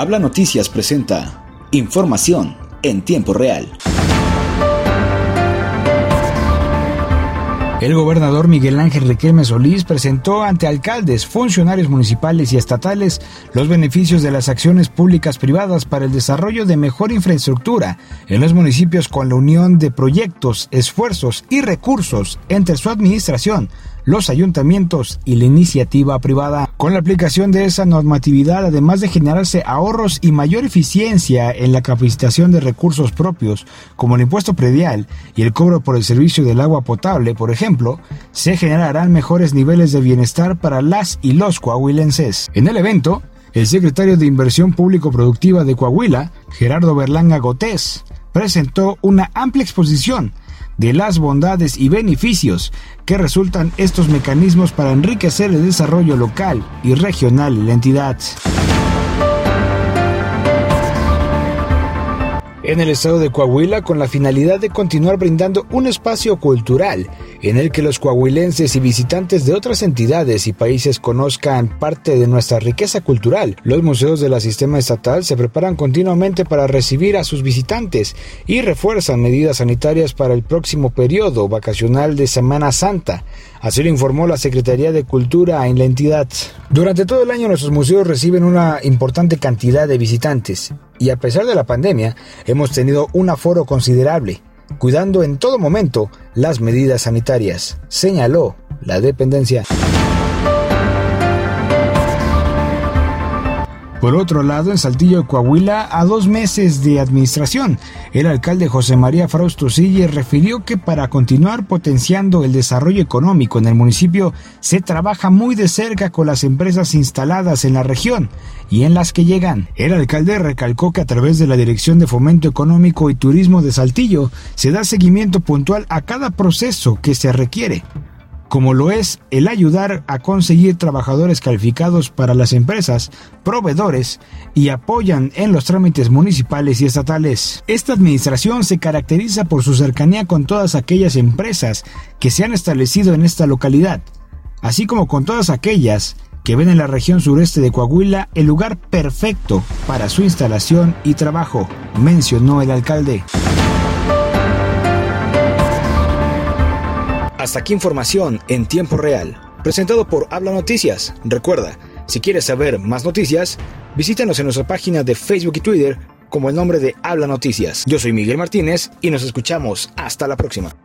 Habla Noticias presenta información en tiempo real. El gobernador Miguel Ángel Riquelme Solís presentó ante alcaldes, funcionarios municipales y estatales los beneficios de las acciones públicas privadas para el desarrollo de mejor infraestructura en los municipios con la unión de proyectos, esfuerzos y recursos entre su administración, los ayuntamientos y la iniciativa privada. Con la aplicación de esa normatividad, además de generarse ahorros y mayor eficiencia en la capacitación de recursos propios, como el impuesto predial y el cobro por el servicio del agua potable, por ejemplo, se generarán mejores niveles de bienestar para las y los coahuilenses. En el evento, el secretario de Inversión Público Productiva de Coahuila, Gerardo Berlanga Gotés, presentó una amplia exposición de las bondades y beneficios que resultan estos mecanismos para enriquecer el desarrollo local y regional de la entidad. En el estado de Coahuila con la finalidad de continuar brindando un espacio cultural en el que los coahuilenses y visitantes de otras entidades y países conozcan parte de nuestra riqueza cultural. Los museos de la sistema estatal se preparan continuamente para recibir a sus visitantes y refuerzan medidas sanitarias para el próximo periodo vacacional de Semana Santa. Así lo informó la Secretaría de Cultura en la entidad. Durante todo el año nuestros museos reciben una importante cantidad de visitantes y a pesar de la pandemia hemos tenido un aforo considerable, cuidando en todo momento las medidas sanitarias, señaló la dependencia. Por otro lado, en Saltillo, Coahuila, a dos meses de administración, el alcalde José María Frausto Sille refirió que para continuar potenciando el desarrollo económico en el municipio, se trabaja muy de cerca con las empresas instaladas en la región y en las que llegan. El alcalde recalcó que a través de la Dirección de Fomento Económico y Turismo de Saltillo se da seguimiento puntual a cada proceso que se requiere como lo es el ayudar a conseguir trabajadores calificados para las empresas, proveedores y apoyan en los trámites municipales y estatales. Esta administración se caracteriza por su cercanía con todas aquellas empresas que se han establecido en esta localidad, así como con todas aquellas que ven en la región sureste de Coahuila el lugar perfecto para su instalación y trabajo, mencionó el alcalde. Hasta aquí información en tiempo real, presentado por Habla Noticias. Recuerda, si quieres saber más noticias, visítanos en nuestra página de Facebook y Twitter como el nombre de Habla Noticias. Yo soy Miguel Martínez y nos escuchamos hasta la próxima.